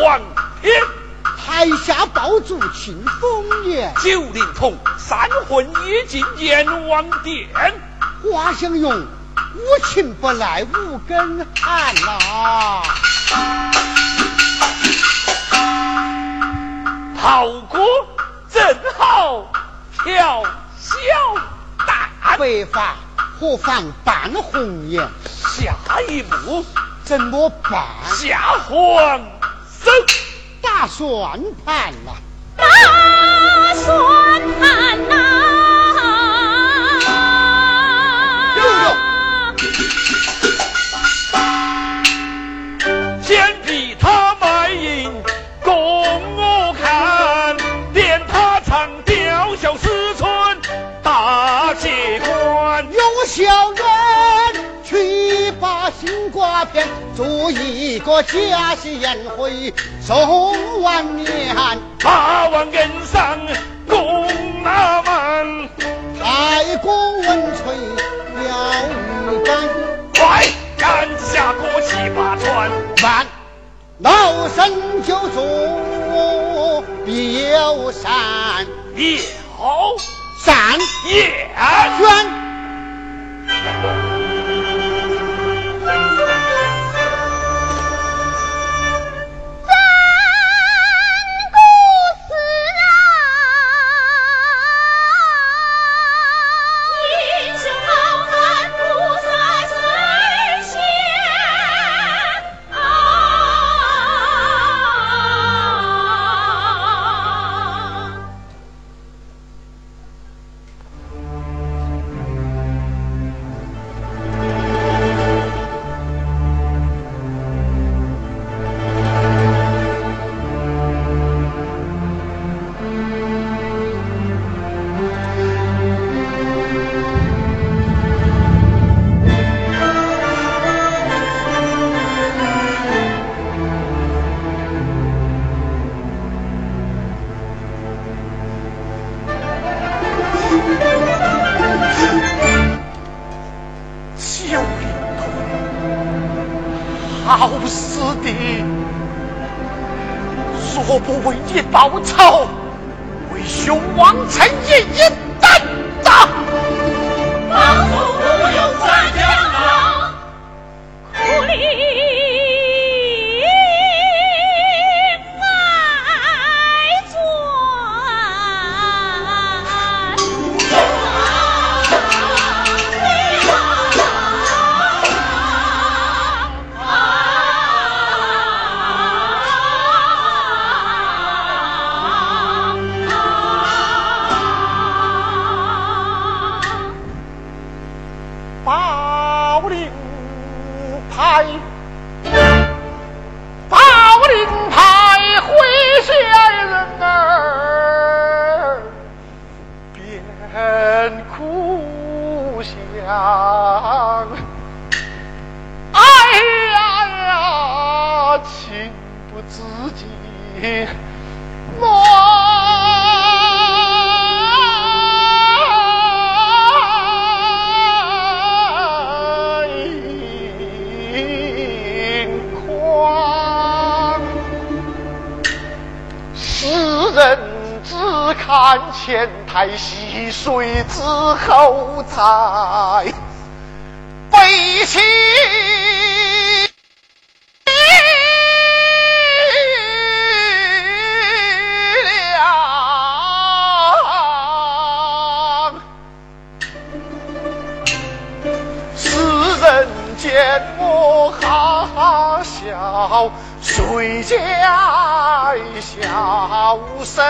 苦黄天。台下爆竹庆丰年，九龄童三魂已进阎王殿。花相拥，无情不赖无根寒呐。好歌正好调小大，白发何妨伴红颜？下一步怎么办？下皇手打算盘呐！大算盘呐！先给他卖银，供我看，连他唱《雕小人去把心瓜片，做一个假戏宴会送万年。八万恩上供那满，太公文垂了玉板，快赶下过七八船。慢，老身就做表善，表善报仇太溪水之后才悲戚了。世人见我哈笑，谁家笑声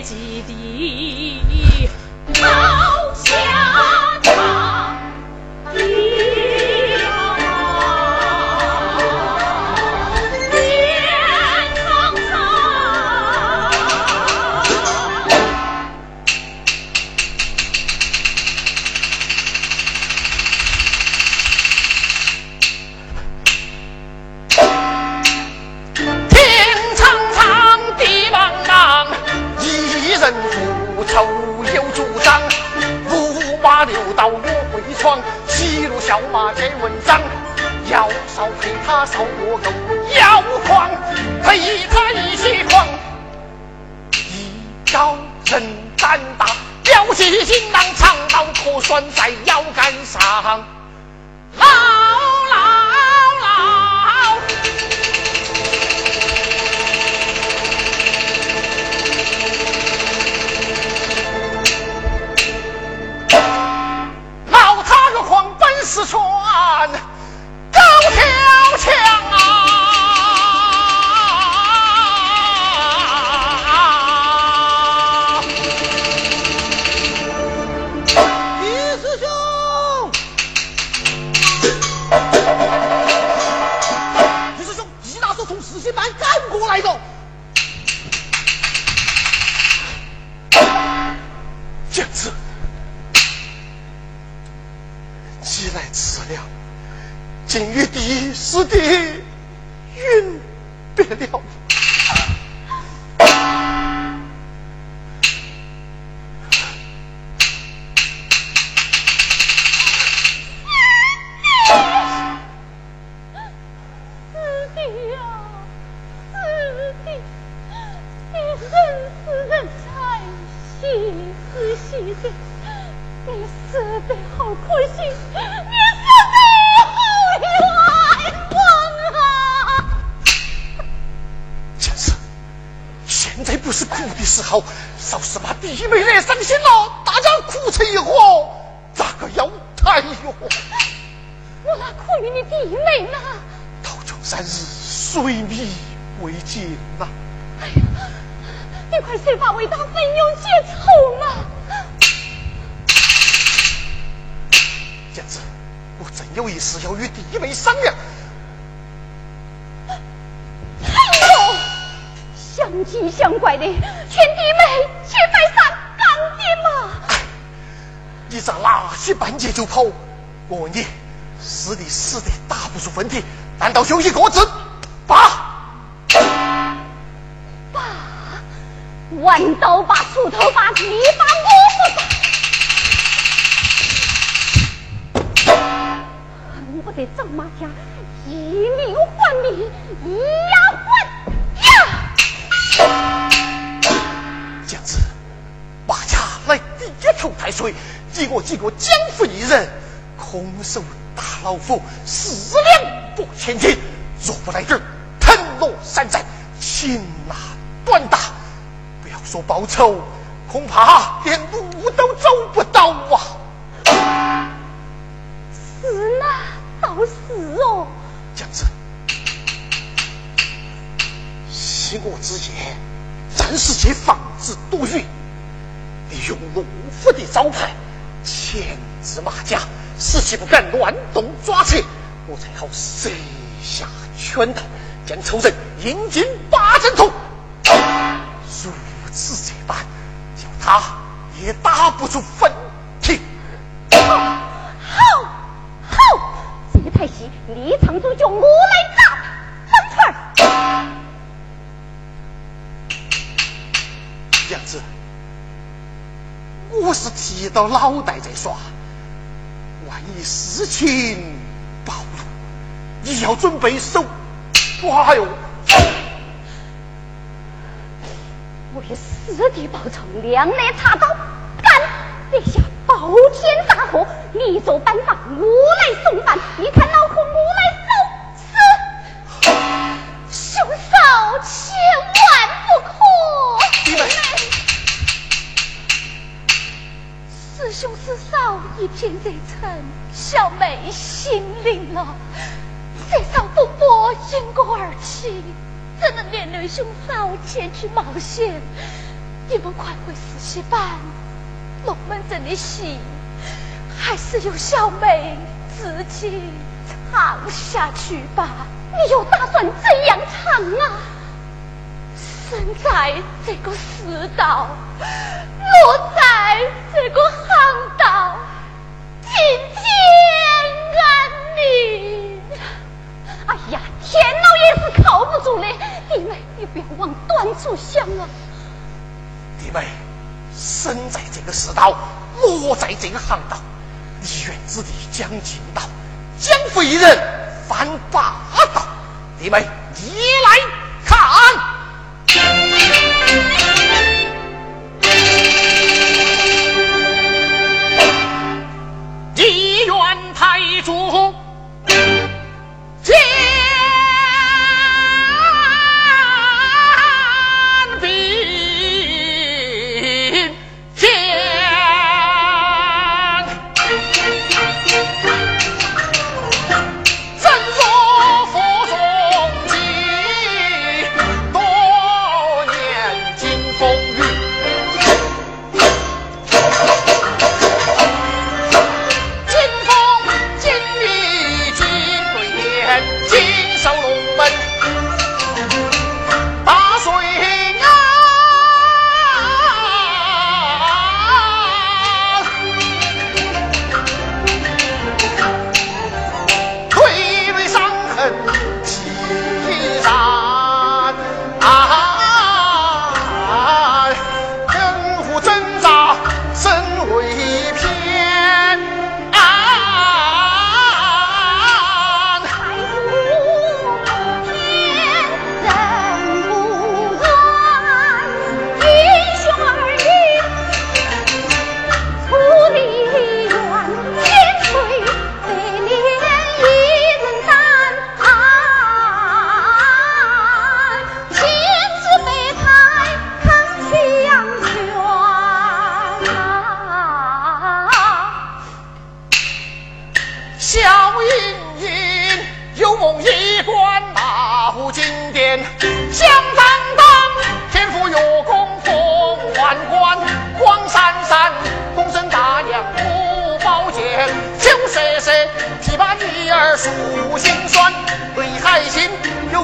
基地。小马这文章，要少陪他少我狗，要狂陪他一起狂。一高人胆大，标起锦囊，长刀可拴在腰杆上。牢少是把弟妹惹伤心了大家哭成一伙咋个要太哟我哪苦于你弟妹呢？道琼三日水米未尽呐哎呀你快睡吧为大分忧解愁嘛！简直我真有一事要与弟妹商量就跑！我问你，死的死的打不出分体，难道就一个字？爸！爸！弯刀把锄头把地把我不打！恨不得张马家以命换命，以牙还太岁。几个几个江湖艺人，空手打老虎，四两拨千斤。若不来这儿，腾挪山寨，擒拿短打，不要说报仇，恐怕连路都走不到啊！是呐，倒是哦。这样子，惜我之言，暂时去防止躲雨，利用陆府的招牌。牵制马甲，使其不敢乱动抓贼，我才好设下圈套，将仇人引进八阵图。如此这般，叫他也打不出分体。好，好，好，这台戏李长祖就我来我是提到脑袋在耍，万一事情暴露，你要准备手抓哟！为师弟报仇，两肋插刀，干！这下包天大祸，你做班房，我来送饭。你看老夫我来收拾，兄嫂千万兄师嫂一片热忱，小妹心领了。这场风波因我而起。怎能连累兄嫂前去冒险？你们快回四喜班，龙门阵的戏还是由小妹自己唱下去吧。你又打算怎样唱啊？生在这个世道，落在这个行当，今天安宁。哎呀，天老爷是靠不住的。弟妹，你不要往短处想啊！弟妹，身在这个世道，落在这个行当，离远之地讲尽道，讲非人犯霸道。弟妹，你来看。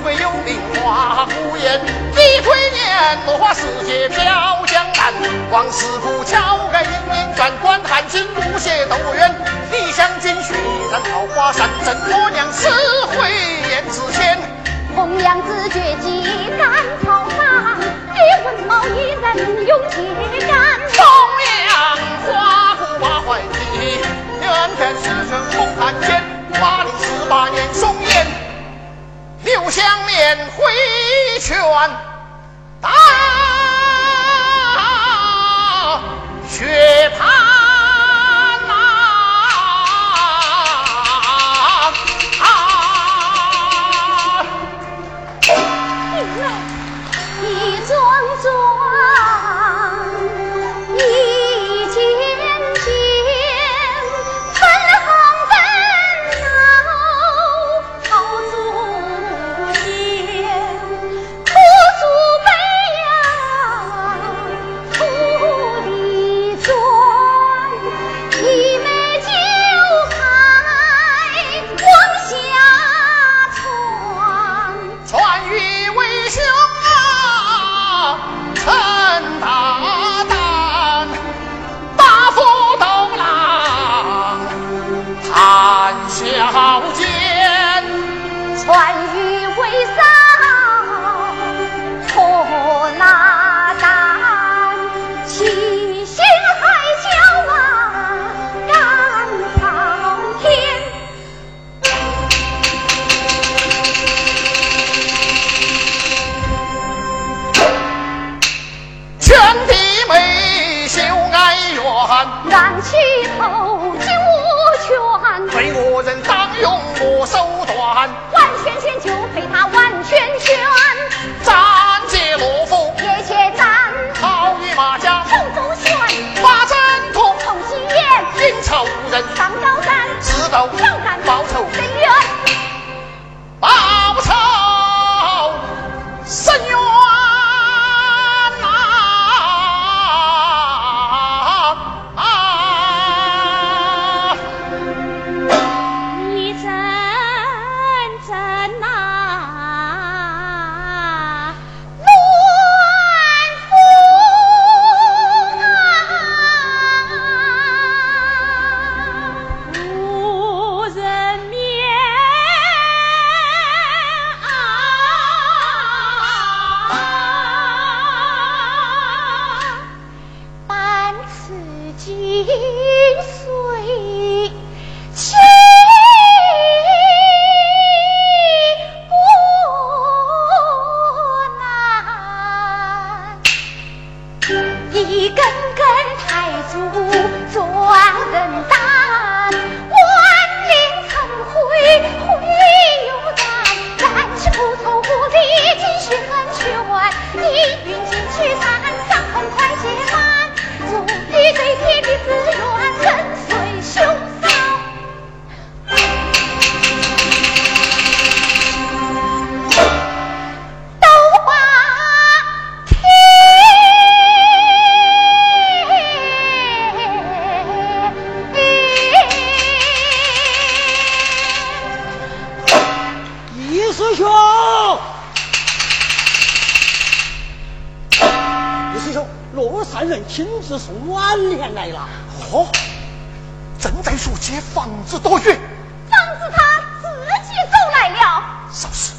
贵有名花无艳，李逵年落花时节飘江南，王四虎桥盖金银砖，关汉卿不屑斗冤，李香君血染桃花山，怎婆娘死灰燕子前？红娘子绝技赶草莽，李文茂一人勇铁杆。红娘花骨把坏计，两天师生共汉奸，八里十八年送烟。刘香莲挥拳打亲自送晚年来了。哦，正在说借房子多远？房子他自己走来了。少时，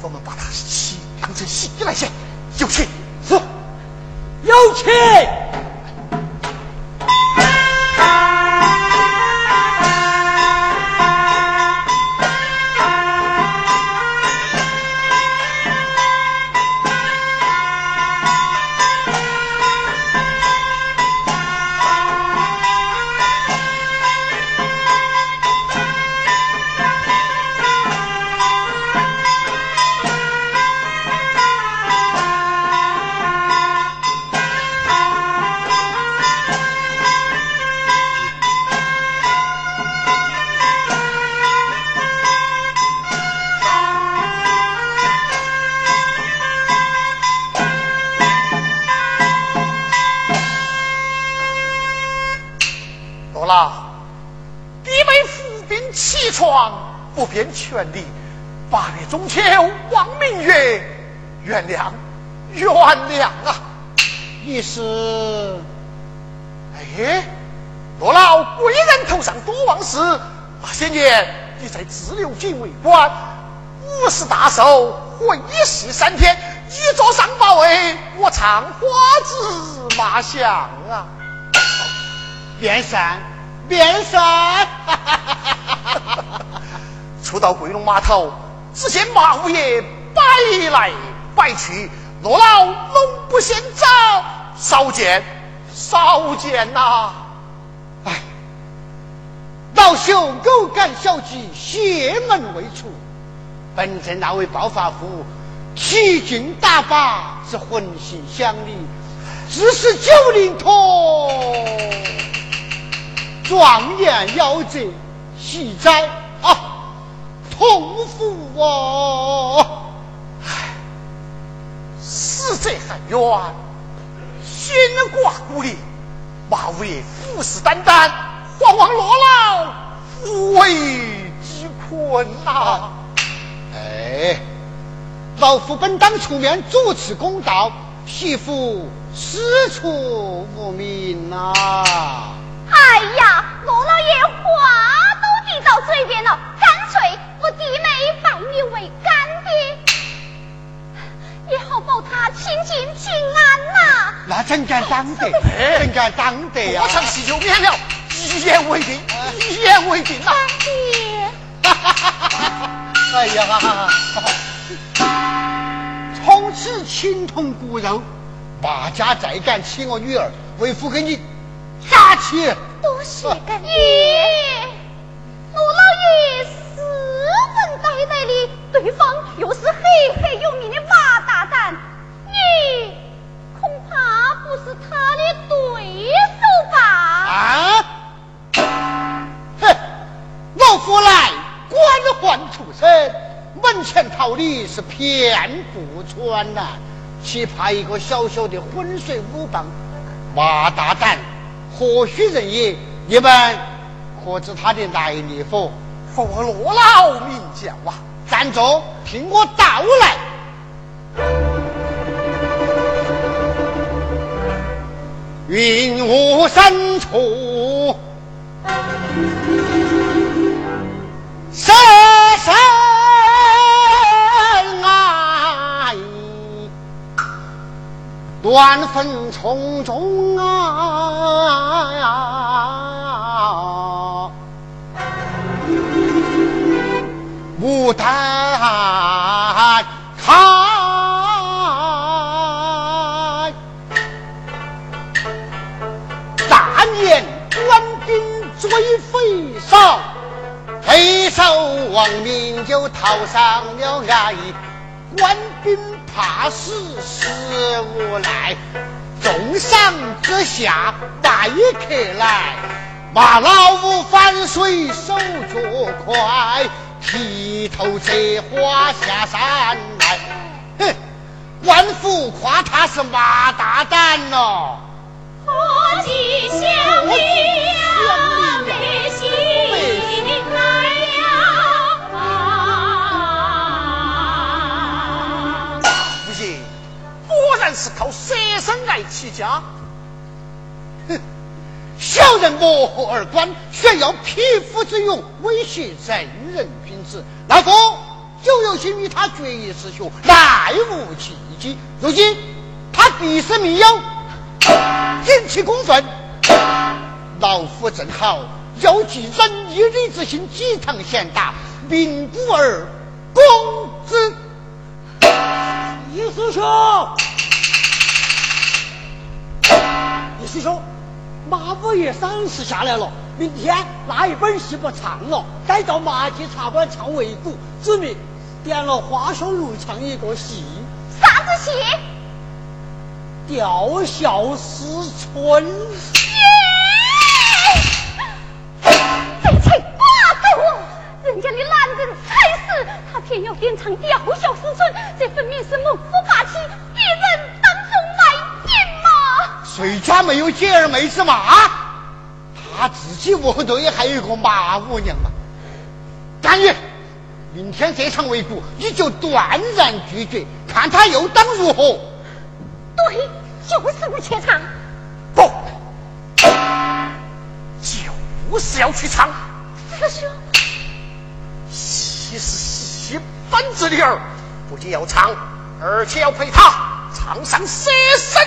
我们把他戏当成戏来写，有请。是，有请。全力。八月中秋望明月，原谅，原谅啊！你是哎，罗老贵人头上多忘事，那些年你在自流井为官，五十大寿，会试三天，一座上宝位，我唱花子麻将啊！面善，面善。到桂龙码头，只见马五爷摆来摆去，罗老龙不嫌早，少见少见呐、哎，老朽偶感小鸡，邪门未除。本镇那位暴发户，奇劲大法，是浑心想理，自是九灵通，壮言夭折，喜哉！痛苦哦！死者还冤，先挂孤立，马五爷虎视眈眈，惶惶罗老无为之困呐、哎，老夫本当出面主持公道，媳妇师出无名呐、哎呀，罗老爷话都递到嘴边了，保他清净平安呐、那真敢当得？真敢当得呀、我唱戏就免了，一言为定，一言为定呐、干爹，哎呀，从此情同骨肉，马家再敢欺我女儿，为父给你扎起。多谢干爹。罗老爷斯文呆呆对方又是赫赫有名的马你恐怕不是他的对手吧？啊！哼，老夫来官宦出身，门前桃李是遍布川呐，岂怕一个小小的浑水武帮马大胆，何许人也？你们可知他的来历否？佛罗老名教啊！站住，听我道来。云雾深处，深深爱，乱纷丛中啊，牡丹匪首亡命就逃上了岸。官兵怕死死无奈，重赏之下待客来。马老五反水手脚快，剃头折花下山来。哼，万福夸他是马大胆喽。何其想你然是靠舍身来起家。哼，小人磨合而观，炫耀匹夫之勇，威胁正人君子。老夫就有心与他决一师兄，奈无契机。如今他必是密友，引起公愤。老夫正好要寄仁义礼之心，几堂贤达，名古儿公子。易师兄，师兄，马五爷赏识下来了，明天那一本戏不唱了，改到麻街茶馆唱擂鼓，指明点了花香如唱一个戏，啥子戏？吊孝思春。这才寡头哦！人家的男人才是，他偏要点唱吊孝思春，这分明是谋谁家没有姐儿妹子嘛？他自己屋后头也还有一个马五娘嘛？甘于明天这场围鼓，你就断然拒绝，看他又当如何？对，就是不去唱。不，就是要去唱。师兄，戏是戏本子的儿，不仅要唱，而且要陪他唱上舍身